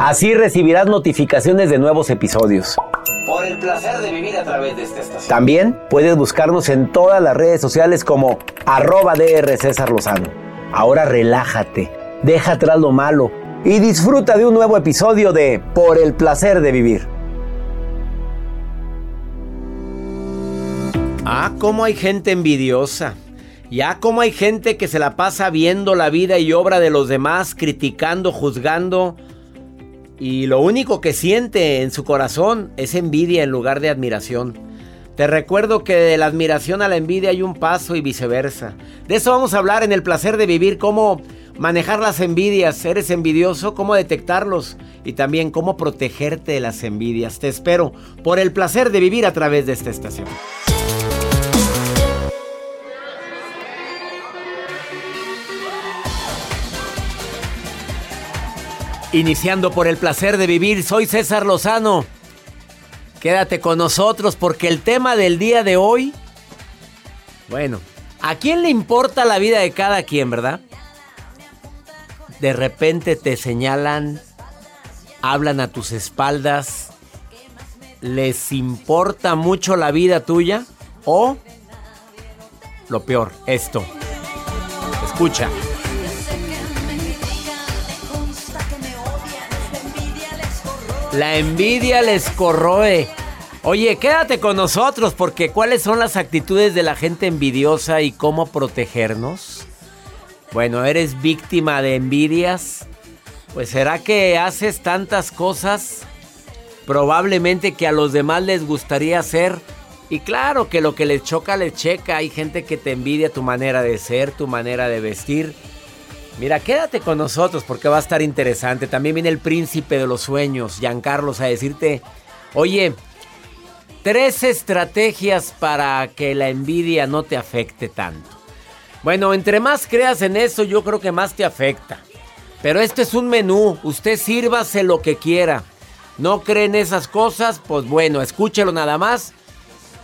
Así recibirás notificaciones de nuevos episodios. Por el placer de vivir a través de esta estación. También puedes buscarnos en todas las redes sociales como arroba DR César Lozano. Ahora relájate, deja atrás lo malo y disfruta de un nuevo episodio de Por el placer de vivir. Ah, cómo hay gente envidiosa. Ya cómo hay gente que se la pasa viendo la vida y obra de los demás, criticando, juzgando. Y lo único que siente en su corazón es envidia en lugar de admiración. Te recuerdo que de la admiración a la envidia hay un paso y viceversa. De eso vamos a hablar en el placer de vivir, cómo manejar las envidias, eres envidioso, cómo detectarlos y también cómo protegerte de las envidias. Te espero por el placer de vivir a través de esta estación. Iniciando por el placer de vivir, soy César Lozano. Quédate con nosotros porque el tema del día de hoy, bueno, ¿a quién le importa la vida de cada quien, verdad? De repente te señalan, hablan a tus espaldas, les importa mucho la vida tuya o, lo peor, esto. Escucha. La envidia les corroe. Oye, quédate con nosotros porque ¿cuáles son las actitudes de la gente envidiosa y cómo protegernos? Bueno, ¿eres víctima de envidias? Pues será que haces tantas cosas probablemente que a los demás les gustaría hacer. Y claro que lo que les choca les checa. Hay gente que te envidia tu manera de ser, tu manera de vestir. Mira, quédate con nosotros porque va a estar interesante. También viene el príncipe de los sueños, Giancarlos, a decirte, oye, tres estrategias para que la envidia no te afecte tanto. Bueno, entre más creas en eso, yo creo que más te afecta. Pero este es un menú, usted sírvase lo que quiera. No creen esas cosas, pues bueno, escúchelo nada más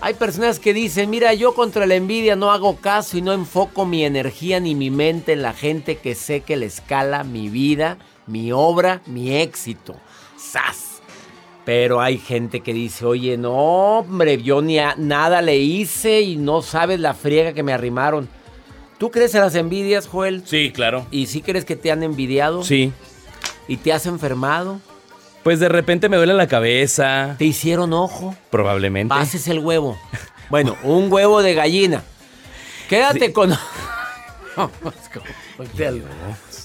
hay personas que dicen, mira, yo contra la envidia no hago caso y no enfoco mi energía ni mi mente en la gente que sé que le escala mi vida, mi obra, mi éxito. ¡Sas! Pero hay gente que dice, oye, no, hombre, yo ni nada le hice y no sabes la friega que me arrimaron. ¿Tú crees en las envidias, Joel? Sí, claro. ¿Y sí crees que te han envidiado? Sí. ¿Y te has enfermado? Pues de repente me duele la cabeza. ¿Te hicieron ojo? Probablemente. Pases el huevo. Bueno, un huevo de gallina. Quédate con.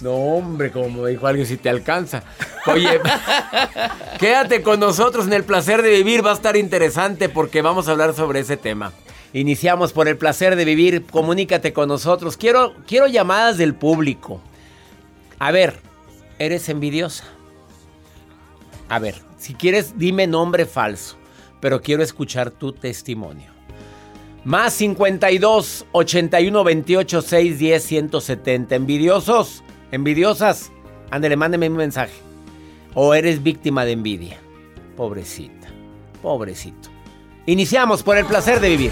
no, hombre, como dijo alguien, si te alcanza. Oye, quédate con nosotros en el placer de vivir, va a estar interesante porque vamos a hablar sobre ese tema. Iniciamos por el placer de vivir, comunícate con nosotros. Quiero, quiero llamadas del público. A ver, ¿eres envidiosa? A ver, si quieres, dime nombre falso, pero quiero escuchar tu testimonio. Más 52 81 28 6 10 170. Envidiosos, envidiosas, ándale, mándeme un mensaje. O eres víctima de envidia. Pobrecita, pobrecito. Iniciamos por el placer de vivir.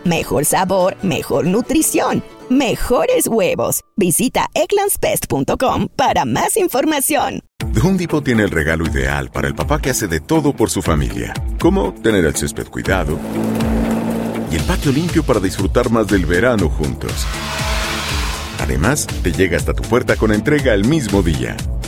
Mejor sabor, mejor nutrición mejores huevos. Visita eclanspest.com para más información. Home Depot tiene el regalo ideal para el papá que hace de todo por su familia, como tener el césped cuidado y el patio limpio para disfrutar más del verano juntos. Además, te llega hasta tu puerta con entrega el mismo día.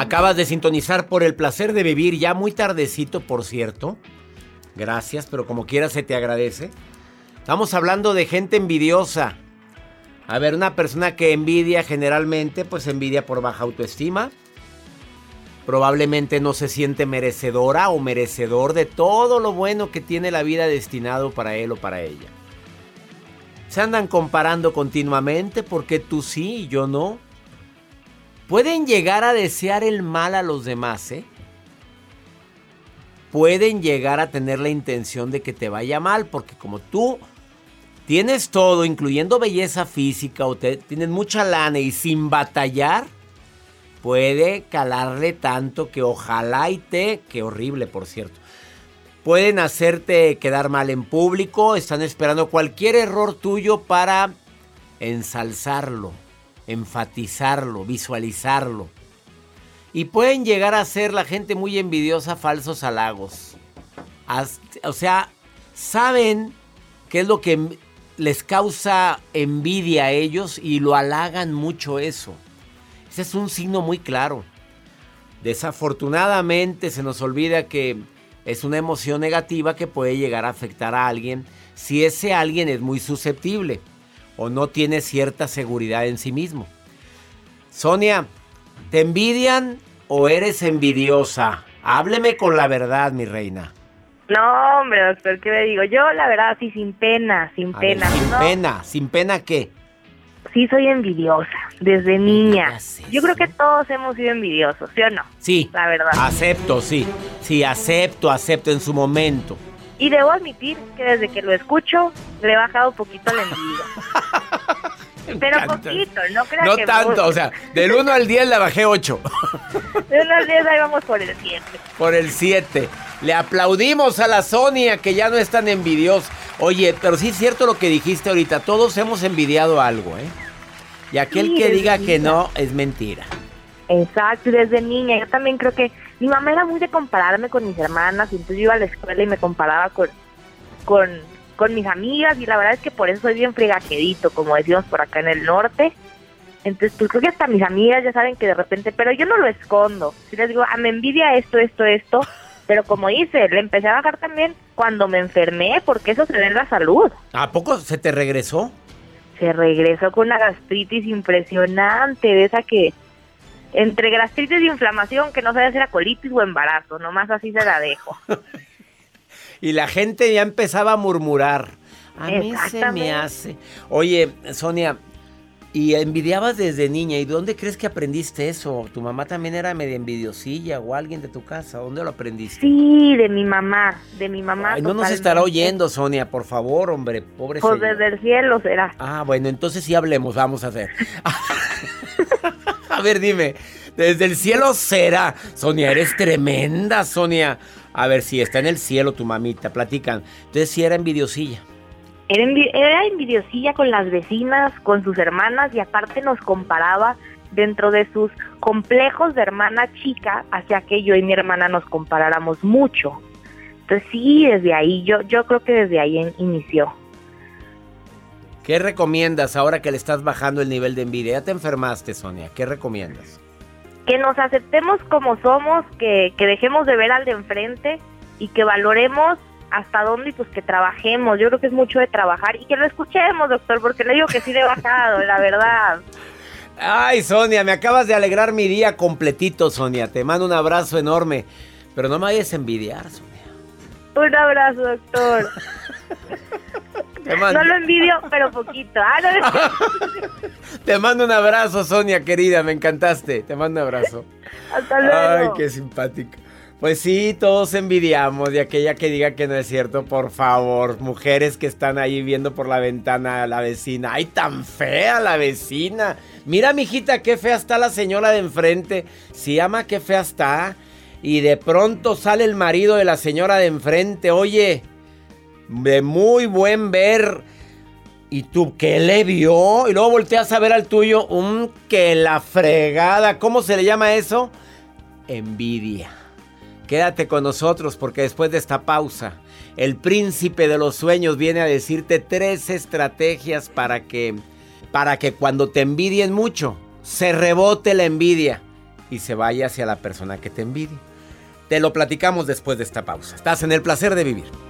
Acabas de sintonizar por el placer de vivir, ya muy tardecito, por cierto. Gracias, pero como quiera se te agradece. Estamos hablando de gente envidiosa. A ver, una persona que envidia generalmente, pues envidia por baja autoestima. Probablemente no se siente merecedora o merecedor de todo lo bueno que tiene la vida destinado para él o para ella. Se andan comparando continuamente porque tú sí y yo no. Pueden llegar a desear el mal a los demás, ¿eh? Pueden llegar a tener la intención de que te vaya mal porque como tú tienes todo, incluyendo belleza física, o te, tienes mucha lana y sin batallar, puede calarle tanto que ojalá y te, qué horrible por cierto, pueden hacerte quedar mal en público, están esperando cualquier error tuyo para ensalzarlo, enfatizarlo, visualizarlo. Y pueden llegar a ser la gente muy envidiosa falsos halagos. O sea, saben qué es lo que les causa envidia a ellos y lo halagan mucho eso. Ese es un signo muy claro. Desafortunadamente se nos olvida que es una emoción negativa que puede llegar a afectar a alguien si ese alguien es muy susceptible o no tiene cierta seguridad en sí mismo. Sonia, ¿te envidian o eres envidiosa? Hábleme con la verdad, mi reina. No, hombre, doctor, ¿qué le digo? Yo, la verdad, sí, sin pena, sin pena. sin pena, ¿sin pena qué? Sí, soy envidiosa, desde niña. Yo creo que todos hemos sido envidiosos, ¿sí o no? Sí. La verdad. Acepto, sí. Sí, acepto, acepto en su momento. Y debo admitir que desde que lo escucho, le he bajado un poquito la envidia. Pero poquito, no creas No que tanto, o sea, del 1 al 10 le bajé 8. De unos días ahí vamos por el 7. Por el 7. Le aplaudimos a la Sonia que ya no es tan envidiosa. Oye, pero sí es cierto lo que dijiste ahorita. Todos hemos envidiado algo, ¿eh? Y aquel Sí, que diga que no es mentira. Exacto, y desde niña. Yo también creo que mi mamá era muy de compararme con mis hermanas, y entonces yo iba a la escuela y me comparaba con, con, con mis amigas, y la verdad es que por eso soy bien fregaquedito, como decimos por acá en el norte. Entonces, pues creo que hasta mis amigas ya saben que de repente, pero yo no lo escondo. Si les digo, ah, me envidia esto, esto, esto, pero como dice, le empecé a bajar también cuando me enfermé, porque eso se ve en la salud. ¿A poco se te regresó? se regresó con una gastritis impresionante, de esa que entre gastritis y inflamación que no sabía si era colitis o embarazo, nomás así se la dejo. Y la gente ya empezaba a murmurar. A mí se me hace. Oye, Sonia, y envidiabas desde niña. ¿Y dónde crees que aprendiste eso? ¿Tu mamá también era medio envidiosilla o alguien de tu casa? ¿Dónde lo aprendiste? Sí, de mi mamá, de mi mamá. Ay, no nos estará oyendo, Sonia, por favor, hombre, pobre Pues señor. desde el cielo será. Ah, bueno, entonces sí hablemos, vamos a hacer. a ver, dime, desde el cielo será. Sonia, eres tremenda, Sonia. A ver, si está en el cielo tu mamita, platican. Entonces sí era envidiosilla. Era, envi- era envidiosilla con las vecinas, con sus hermanas y aparte nos comparaba dentro de sus complejos de hermana chica, hacia que yo y mi hermana nos comparáramos mucho. Entonces sí, desde ahí, yo, yo creo que desde ahí inició. ¿Qué recomiendas ahora que le estás bajando el nivel de envidia? Ya te enfermaste, Sonia. ¿Qué recomiendas? que nos aceptemos como somos, que, que dejemos de ver al de enfrente y que valoremos hasta dónde y pues que trabajemos. Yo creo que es mucho de trabajar y que lo escuchemos, doctor, porque le digo que sí le he bajado, la verdad. Ay, Sonia, me acabas de alegrar mi día completito, Sonia. Te mando un abrazo enorme. Pero no me vayas a envidiar, Sonia. Un abrazo, doctor. Te mando, No lo envidio, pero poquito. Ah, no, te mando un abrazo, Sonia, querida. Me encantaste. Te mando un abrazo. hasta luego. Ay, qué simpática. Pues sí, todos envidiamos de aquella que diga que no es cierto, por favor. Mujeres que están ahí viendo por la ventana a la vecina. ¡Ay, tan fea la vecina! Mira, mijita, qué fea está la señora de enfrente. Si ama, qué fea está. Y de pronto sale el marido de la señora de enfrente. Oye, de muy buen ver. ¿Y tú qué le vio? Y luego volteas a ver al tuyo. Un que la fregada. ¿Cómo se le llama eso? Envidia. Quédate con nosotros porque después de esta pausa, el príncipe de los sueños viene a decirte tres estrategias para que para que cuando te envidien mucho, se rebote la envidia y se vaya hacia la persona que te envidie. Te lo platicamos después de esta pausa. Estás en el placer de vivir.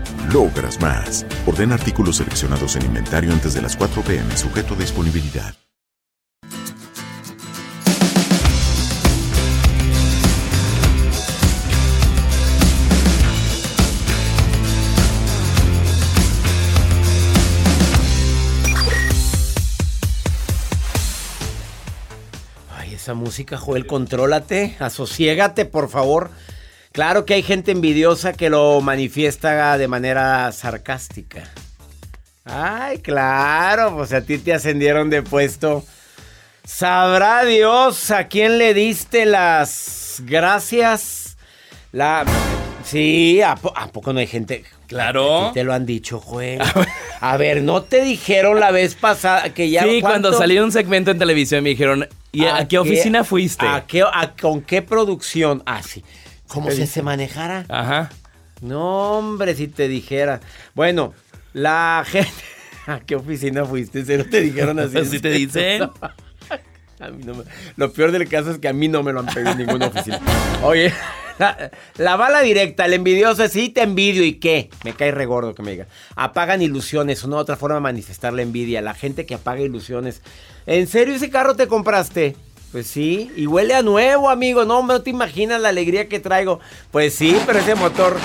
logras más. Orden artículos seleccionados en inventario antes de las 4 pm, sujeto a disponibilidad. Ay, esa música, Joel, contrólate, asociégate, por favor. Claro que hay gente envidiosa que lo manifiesta de manera sarcástica. Ay, claro, pues a ti te ascendieron de puesto. Sabrá Dios a quién le diste las gracias. La. Sí, ¿a, po- a poco no hay gente? Claro. A te lo han dicho, Joel. A ver, ¿no te dijeron la vez pasada que ya. sí, cuando cuánto- en un segmento en televisión me dijeron, ¿y a, qué oficina fuiste? ¿A qué, ¿Con qué producción? Ah, sí. ¿Cómo ¿Qué se, dice? se manejara? Ajá. No, hombre, si te dijera. Bueno, la gente. ¿A qué oficina fuiste? ¿Se no te dijeron así? ¿Así te dicen? A mí no me- Lo peor del caso es que a mí no me lo han pedido en ninguna oficina. Oye, la, la bala directa, el envidioso es sí te envidio y qué. Me cae regordo que me diga. Apagan ilusiones, una otra forma de manifestar la envidia. La gente que apaga ilusiones. ¿En serio ese carro te compraste? Pues sí, y huele a nuevo, amigo. No, no te imaginas la alegría que traigo. Pues sí, pero ese motor,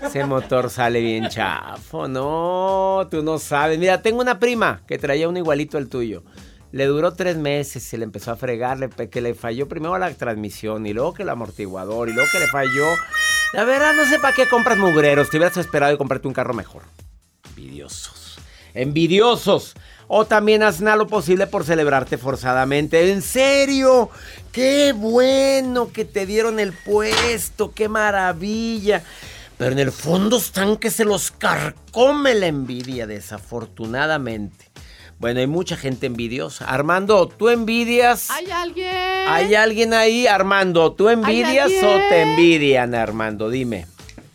ese motor sale bien chafo. No, tú no sabes. Mira, tengo una prima que traía un igualito al tuyo. Le duró tres meses, se le empezó a fregar, le- que le falló primero la transmisión y luego que el amortiguador y luego que le falló. La verdad, no sé para qué compras mugreros. Te hubieras esperado y comprarte un carro mejor. Envidiosos. Envidiosos. O también haz nada lo posible por celebrarte forzadamente. En serio, qué bueno que te dieron el puesto, qué maravilla. Pero en el fondo están que se los carcome la envidia, desafortunadamente. Bueno, hay mucha gente envidiosa. Armando, ¿tú envidias? ¿Hay alguien? ¿Hay alguien ahí, Armando? ¿Tú envidias o te envidian, Armando? Dime.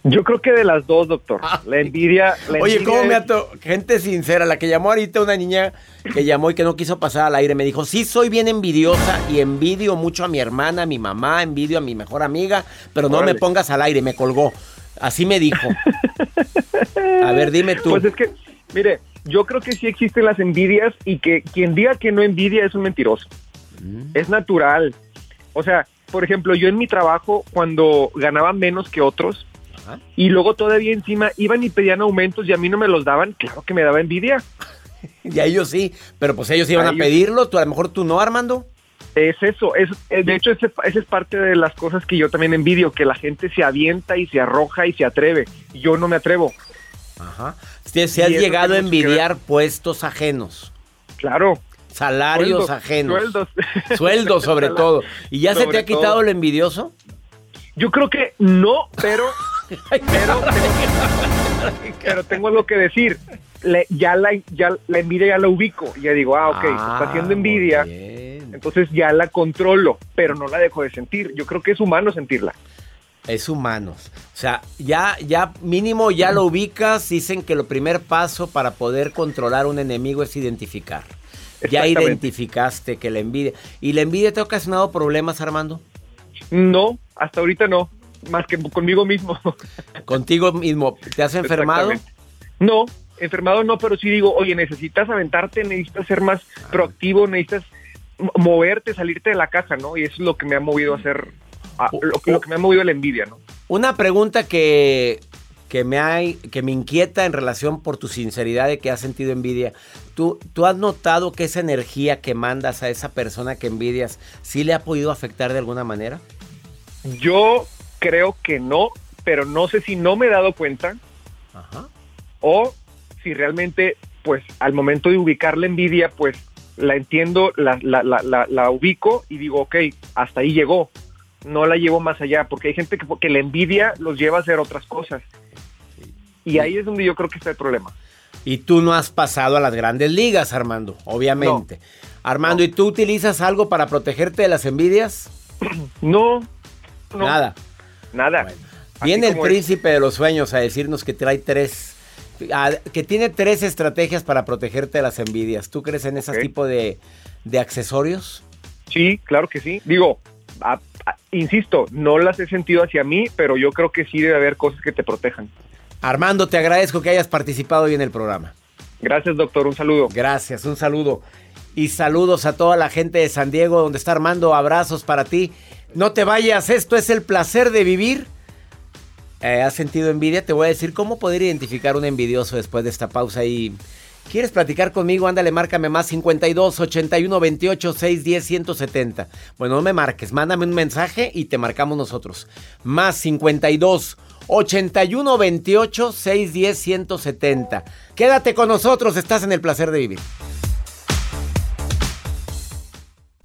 Yo creo que de las dos, doctor. La envidia. La Oye, envidia ¿cómo me ato? Gente sincera, la que llamó ahorita una niña que llamó y que no quiso pasar al aire, me dijo, sí, soy bien envidiosa y envidio mucho a mi hermana, a mi mamá, envidio a mi mejor amiga, pero no me pongas al aire, me colgó. Así me dijo. A ver, dime tú. Pues es que, mire, yo creo que sí existen las envidias y que quien diga que no envidia es un mentiroso. Mm. Es natural. O sea, por ejemplo, yo en mi trabajo, cuando ganaba menos que otros, Ajá. y luego todavía encima iban y pedían aumentos y a mí no me los daban, claro que me daba envidia. Y a ellos sí, pero pues ellos iban A a ellos- pedirlo, tú a lo mejor tú no, Armando. Es eso, es, eh, de hecho, esa es parte de las cosas que yo también envidio, que la gente se avienta y se arroja y se atreve. Yo no me atrevo. Ajá. Si, si has llegado a envidiar puestos ajenos, Claro. salarios Sueldos, ajenos, Sueldos. sueldos sobre todo. ¿Y ya se te ha quitado todo. lo envidioso? Yo creo que no, pero, pero, tengo, pero tengo algo que decir. Le- ya, la, ya la envidia ya la ubico. Ya digo, ah, ok, está haciendo envidia. muy bien. Entonces ya la controlo, pero no la dejo de sentir. Yo creo que es humano sentirla. Es humanos. O sea, ya, ya mínimo ya lo ubicas. Dicen que el primer paso para poder controlar un enemigo es identificar. Ya identificaste que la envidia. ¿Y la envidia te ha ocasionado problemas, Armando? No, hasta ahorita no. Más que conmigo mismo. Contigo mismo. ¿Te has enfermado? No, enfermado no, pero sí digo, oye, necesitas aventarte, necesitas ser más proactivo, necesitas moverte, salirte de la casa, ¿no? Y eso es lo que me ha movido a hacer, a- lo, que- lo que me ha movido a la envidia, ¿no? Una pregunta que, que, me hay, que me inquieta en relación por tu sinceridad de que has sentido envidia. ¿Tú, ¿Tú has notado que esa energía que mandas a esa persona que envidias sí le ha podido afectar de alguna manera? Yo creo que no, pero no sé si no me he dado cuenta Ajá. o si realmente, pues, al momento de ubicar la envidia, pues, la entiendo, la, la, la, la, ubico y digo, ok, hasta ahí llegó. No la llevo más allá, porque hay gente que, que la envidia los lleva a hacer otras cosas. Y ahí es donde yo creo que está el problema. Y tú no has pasado a las grandes ligas, Armando, obviamente. Armando, ¿y tú utilizas algo para protegerte de las envidias? No, no. Nada. Nada. Viene el es. príncipe de los sueños a decirnos que trae tres, que tiene tres estrategias para protegerte de las envidias. ¿Tú crees en ese tipo de, de accesorios? Sí, claro que sí. Digo, insisto, no las he sentido hacia mí, pero yo creo que sí debe haber cosas que te protejan. Armando, te agradezco que hayas participado hoy en el programa. Gracias, doctor. Un saludo. Gracias, un saludo. Y saludos a toda la gente de San Diego, donde está Armando. Abrazos para ti. No te vayas, esto es el placer de vivir. Eh, ¿Has sentido envidia? Te voy a decir cómo poder identificar un envidioso después de esta pausa y... ¿Quieres platicar conmigo? Ándale, márcame más 52 81 28 610 170. Bueno, no me marques, mándame un mensaje y te marcamos nosotros. Más 52 81 28 610 170. Quédate con nosotros, estás en el placer de vivir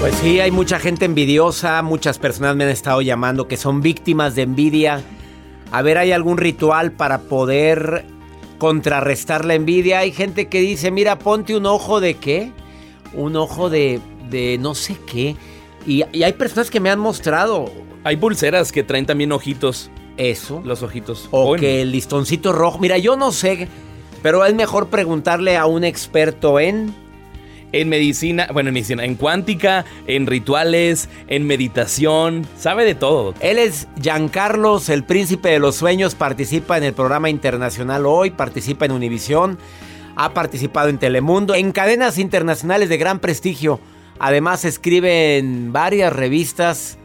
Pues sí, hay mucha gente envidiosa, muchas personas me han estado llamando que son víctimas de envidia. A ver, ¿hay algún ritual para poder contrarrestar la envidia? Hay gente que dice, mira, ponte un ojo de qué? Un ojo de, de no sé qué. Y, hay personas que me han mostrado. Hay pulseras que traen también ojitos. Eso. Los ojitos. O que el listoncito rojo. Mira, yo no sé, pero es mejor preguntarle a un experto en en medicina, bueno, en medicina, en cuántica, en rituales, en meditación, sabe de todo. Él es Giancarlos, el príncipe de los sueños, participa en el programa internacional hoy, participa en Univisión, ha participado en Telemundo, en cadenas internacionales de gran prestigio. Además escribe en varias revistas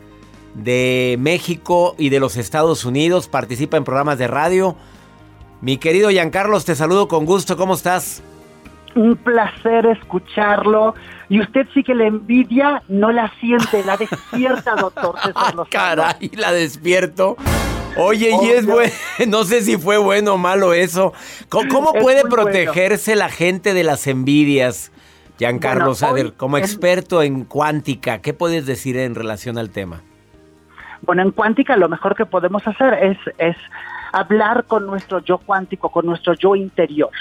de México y de los Estados Unidos, participa en programas de radio. Mi querido Giancarlos, te saludo con gusto, ¿cómo estás? Un placer escucharlo. Y usted sí que la envidia no la siente, la despierta, doctor César Caray, la despierto. Oye, y es bueno, no sé si fue bueno o malo eso. ¿Cómo, puede protegerse la gente de las envidias? Giancarlo Sader, como experto en cuántica, ¿qué puedes decir en relación al tema? Bueno, en cuántica lo mejor que podemos hacer es, es hablar con nuestro yo cuántico, con nuestro yo interior.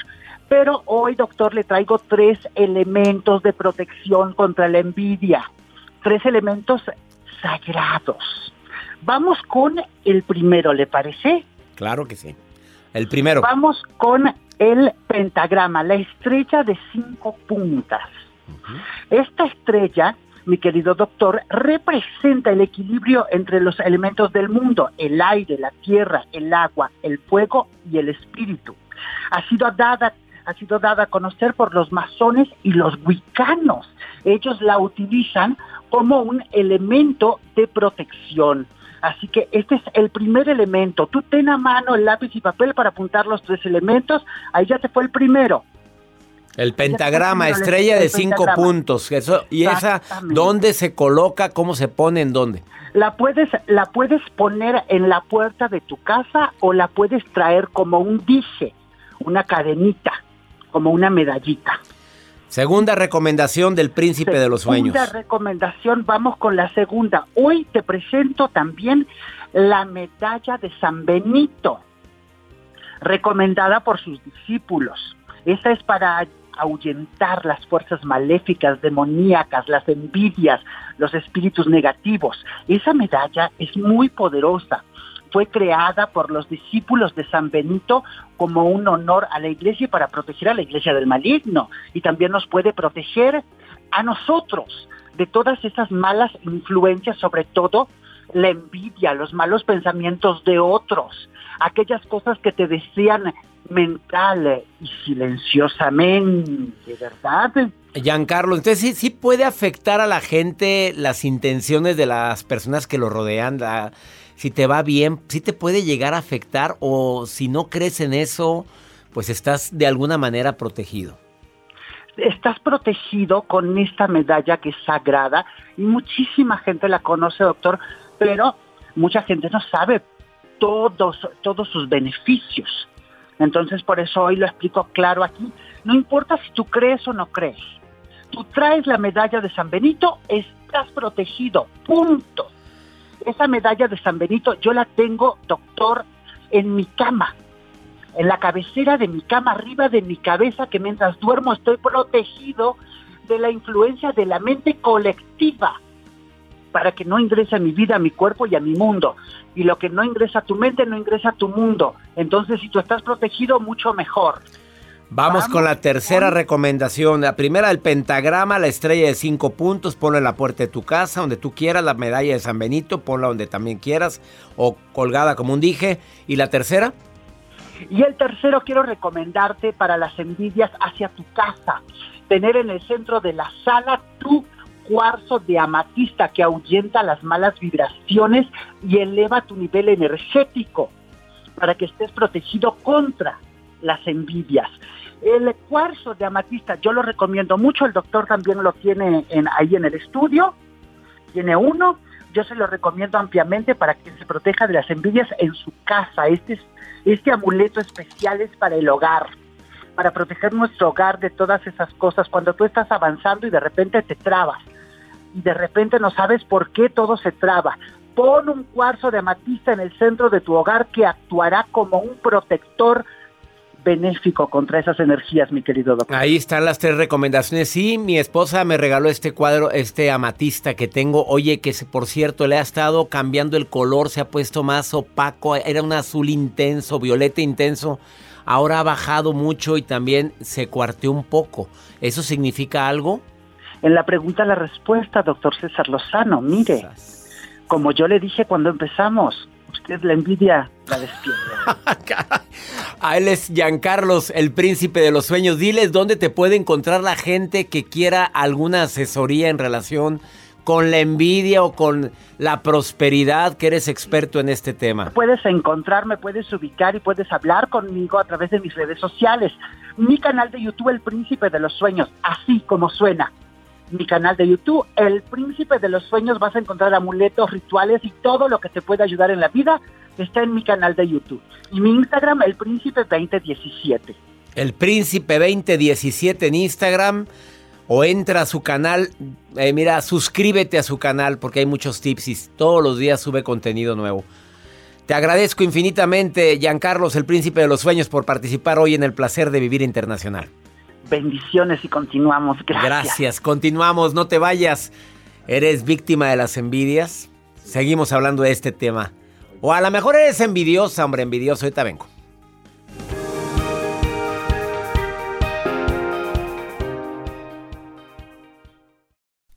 Pero hoy, doctor, le traigo tres elementos de protección contra la envidia. Tres elementos sagrados. Vamos con el primero, ¿le parece? Claro que sí. El primero. Vamos con el pentagrama, la estrella de cinco puntas. Esta estrella, mi querido doctor, representa el equilibrio entre los elementos del mundo, el aire, la tierra, el agua, el fuego y el espíritu. Ha sido dada ha sido dada a conocer por los masones y los wicanos. Ellos la utilizan como un elemento de protección. Así que este es el primer elemento. Tú ten a mano el lápiz y papel para apuntar los tres elementos. Ahí ya te fue el primero. El pentagrama, estrella de cinco puntos. Eso, ¿Y esa dónde se coloca? ¿Cómo se pone? ¿En dónde? La puedes, la puedes poner en la puerta de tu casa o la puedes traer como un dije, una cadenita, como una medallita. Segunda recomendación del príncipe de los sueños. Segunda recomendación, vamos con la segunda. Hoy te presento también la medalla de San Benito, recomendada por sus discípulos. Esta es para ahuyentar las fuerzas maléficas, demoníacas, las envidias, los espíritus negativos. Esa medalla es muy poderosa. Fue creada por los discípulos de San Benito como un honor a la iglesia y para proteger a la iglesia del maligno. Y también nos puede proteger a nosotros de todas esas malas influencias, sobre todo la envidia, los malos pensamientos de otros, aquellas cosas que te decían mental y silenciosamente, ¿verdad? Giancarlo, entonces sí, sí puede afectar a la gente las intenciones de las personas que lo rodean, si te va bien, sí te puede llegar a afectar o si no crees en eso, pues estás de alguna manera protegido. Estás protegido con esta medalla que es sagrada y muchísima gente la conoce, doctor, pero mucha gente no sabe todos, todos sus beneficios. Entonces, por eso hoy lo explico claro aquí. No importa si tú crees o no crees. Tú traes la medalla de San Benito, estás protegido, punto. Esa medalla de San Benito yo la tengo, doctor, en mi cama, en la cabecera de mi cama, arriba de mi cabeza, que mientras duermo estoy protegido de la influencia de la mente colectiva para que no ingrese a mi vida, a mi cuerpo y a mi mundo. Y lo que no ingresa a tu mente no ingresa a tu mundo. Entonces, si tú estás protegido, mucho mejor. Vamos, con la tercera recomendación. La primera, el pentagrama, la estrella de cinco puntos, ponla en la puerta de tu casa, donde tú quieras, la medalla de San Benito, ponla donde también quieras, o colgada como un dije. ¿Y la tercera? Y el tercero, quiero recomendarte para las envidias hacia tu casa. Tener en el centro de la sala tu cuarzo de amatista que ahuyenta las malas vibraciones y eleva tu nivel energético para que estés protegido contra las envidias. El cuarzo de amatista yo lo recomiendo mucho, el doctor también lo tiene en, ahí en el estudio, tiene uno, yo se lo recomiendo ampliamente para que se proteja de las envidias en su casa. Este, este amuleto especial es para el hogar para proteger nuestro hogar de todas esas cosas. Cuando tú estás avanzando y de repente te trabas y de repente no sabes por qué todo se traba. Pon un cuarzo de amatista en el centro de tu hogar que actuará como un protector benéfico contra esas energías, mi querido doctor. Ahí están las tres recomendaciones. Sí, mi esposa me regaló este cuadro, este amatista que tengo. Oye, que por cierto le ha estado cambiando el color, se ha puesto más opaco. Era un azul intenso, violeta intenso ahora ha bajado mucho y también se cuarteó un poco. ¿Eso significa algo? En la pregunta la respuesta, doctor César Lozano. Mire, como yo le dije cuando empezamos, usted la envidia la despierta. A él es Giancarlos, el príncipe de los sueños. Diles dónde te puede encontrar la gente que quiera alguna asesoría en relación con la envidia o con la prosperidad, que eres experto en este tema? Puedes encontrarme, puedes ubicar y puedes hablar conmigo a través de mis redes sociales. Mi canal de YouTube, El Príncipe de los Sueños, así como suena. Mi canal de YouTube, El Príncipe de los Sueños, vas a encontrar amuletos, rituales y todo lo que te puede ayudar en la vida está en mi canal de YouTube. Y mi Instagram, El Príncipe 2017. El Príncipe 2017 en Instagram o entra a su canal. Eh, mira, suscríbete a su canal porque hay muchos tips y todos los días sube contenido nuevo. Te agradezco infinitamente, Giancarlos, el príncipe de los sueños, por participar hoy en el placer de vivir internacional. Bendiciones y continuamos. Gracias. Gracias, continuamos, no te vayas. ¿Eres víctima de las envidias? Seguimos hablando de este tema. O a lo mejor eres envidiosa, hombre, envidioso. Ahorita vengo.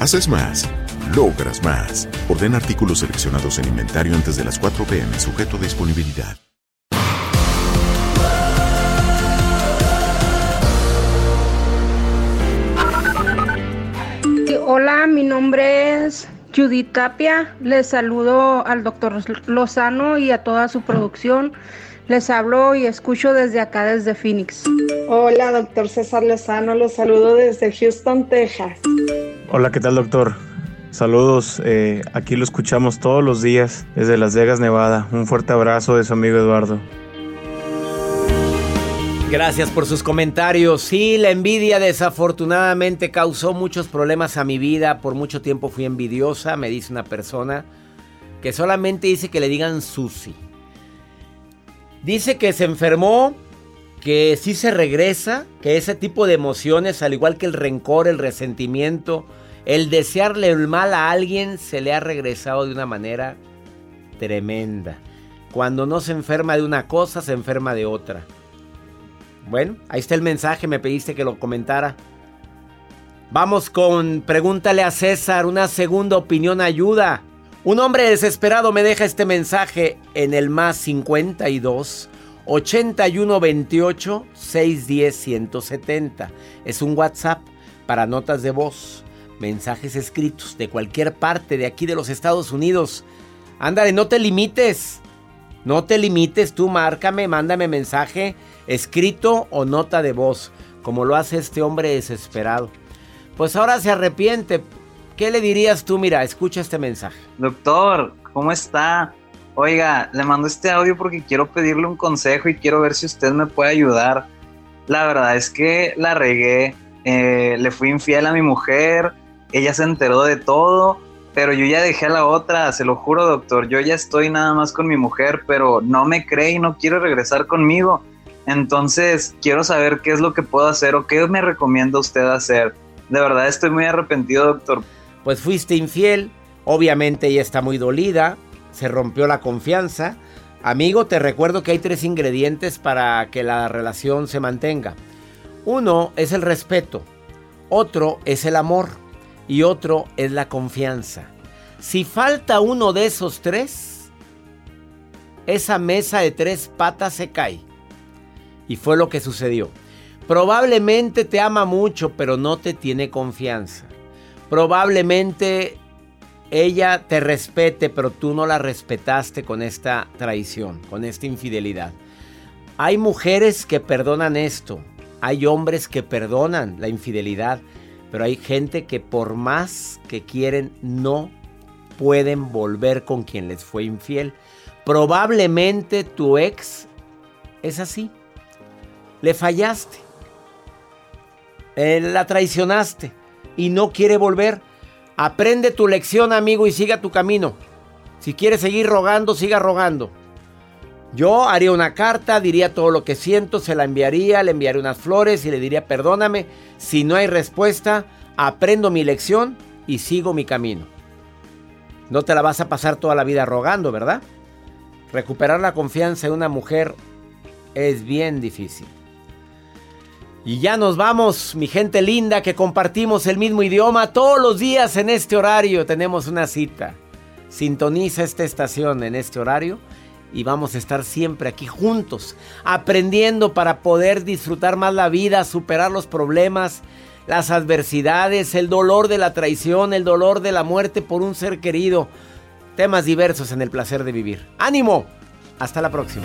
Haces más, logras más. Orden artículos seleccionados en inventario antes de las 4 pm, sujeto a disponibilidad. Hola, mi nombre es Judith Tapia. Les saludo al doctor Lozano y a toda su producción. Les hablo y escucho desde acá, desde Phoenix. Hola, doctor César Lozano. Los saludo desde Houston, Texas. Hola, ¿qué tal, doctor? Saludos, eh, aquí lo escuchamos todos los días desde Las Vegas, Nevada. Un fuerte abrazo de su amigo Eduardo. Gracias por sus comentarios. Sí, la envidia desafortunadamente causó muchos problemas a mi vida. Por mucho tiempo fui envidiosa, me dice una persona que solamente dice que le digan Susi. Dice que se enfermó, que sí se regresa, que ese tipo de emociones, al igual que el rencor, el resentimiento, el desearle el mal a alguien, se le ha regresado de una manera tremenda. Cuando no se enferma de una cosa, se enferma de otra. Bueno, ahí está el mensaje, me pediste que lo comentara. Vamos con Pregúntale a César, una segunda opinión ayuda. Un hombre desesperado me deja este mensaje en el más 52 81 28 610 170. Es un WhatsApp para notas de voz, mensajes escritos de cualquier parte de aquí de los Estados Unidos. Ándale, no te limites. No te limites, tú márcame, mándame mensaje escrito o nota de voz, como lo hace este hombre desesperado. Pues ahora se arrepiente. ¿Qué le dirías tú? Mira, escucha este mensaje. Doctor, ¿cómo está? Oiga, le mando este audio porque quiero pedirle un consejo y quiero ver si usted me puede ayudar. La verdad es que la regué, eh, le fui infiel a mi mujer, ella se enteró de todo, pero yo ya dejé a la otra, se lo juro doctor, yo ya estoy nada más con mi mujer, pero no me cree y no quiere regresar conmigo. Entonces, quiero saber qué es lo que puedo hacer o qué me recomienda usted hacer. De verdad estoy muy arrepentido, doctor. Pues fuiste infiel, obviamente ella está muy dolida, se rompió la confianza. Amigo, te recuerdo que hay tres ingredientes para que la relación se mantenga. Uno es el respeto, otro es el amor y otro es la confianza. Si falta uno de esos tres, esa mesa de tres patas se cae. Y fue lo que sucedió. Probablemente te ama mucho, pero no te tiene confianza. Probablemente ella te respete, pero tú no la respetaste con esta traición, con esta infidelidad. Hay mujeres que perdonan esto. Hay hombres que perdonan la infidelidad. Pero hay gente que por más que quieren no pueden volver con quien les fue infiel. Probablemente tu ex es así. Le fallaste. Eh, la traicionaste y no quiere volver. Aprende tu lección, amigo, y siga tu camino. Si quieres seguir rogando, siga rogando. Yo haría una carta, diría todo lo que siento, se la enviaría, le enviaría unas flores y le diría perdóname. Si no hay respuesta, aprendo mi lección y sigo mi camino. No te la vas a pasar toda la vida rogando, ¿verdad? Recuperar la confianza de una mujer es bien difícil. Y ya nos vamos, mi gente linda, que compartimos el mismo idioma todos los días en este horario. Tenemos una cita. Sintoniza esta estación en este horario y vamos a estar siempre aquí juntos, aprendiendo para poder disfrutar más la vida, superar los problemas, las adversidades, el dolor de la traición, el dolor de la muerte por un ser querido. Temas diversos en el placer de vivir. ¡Ánimo! Hasta la próxima.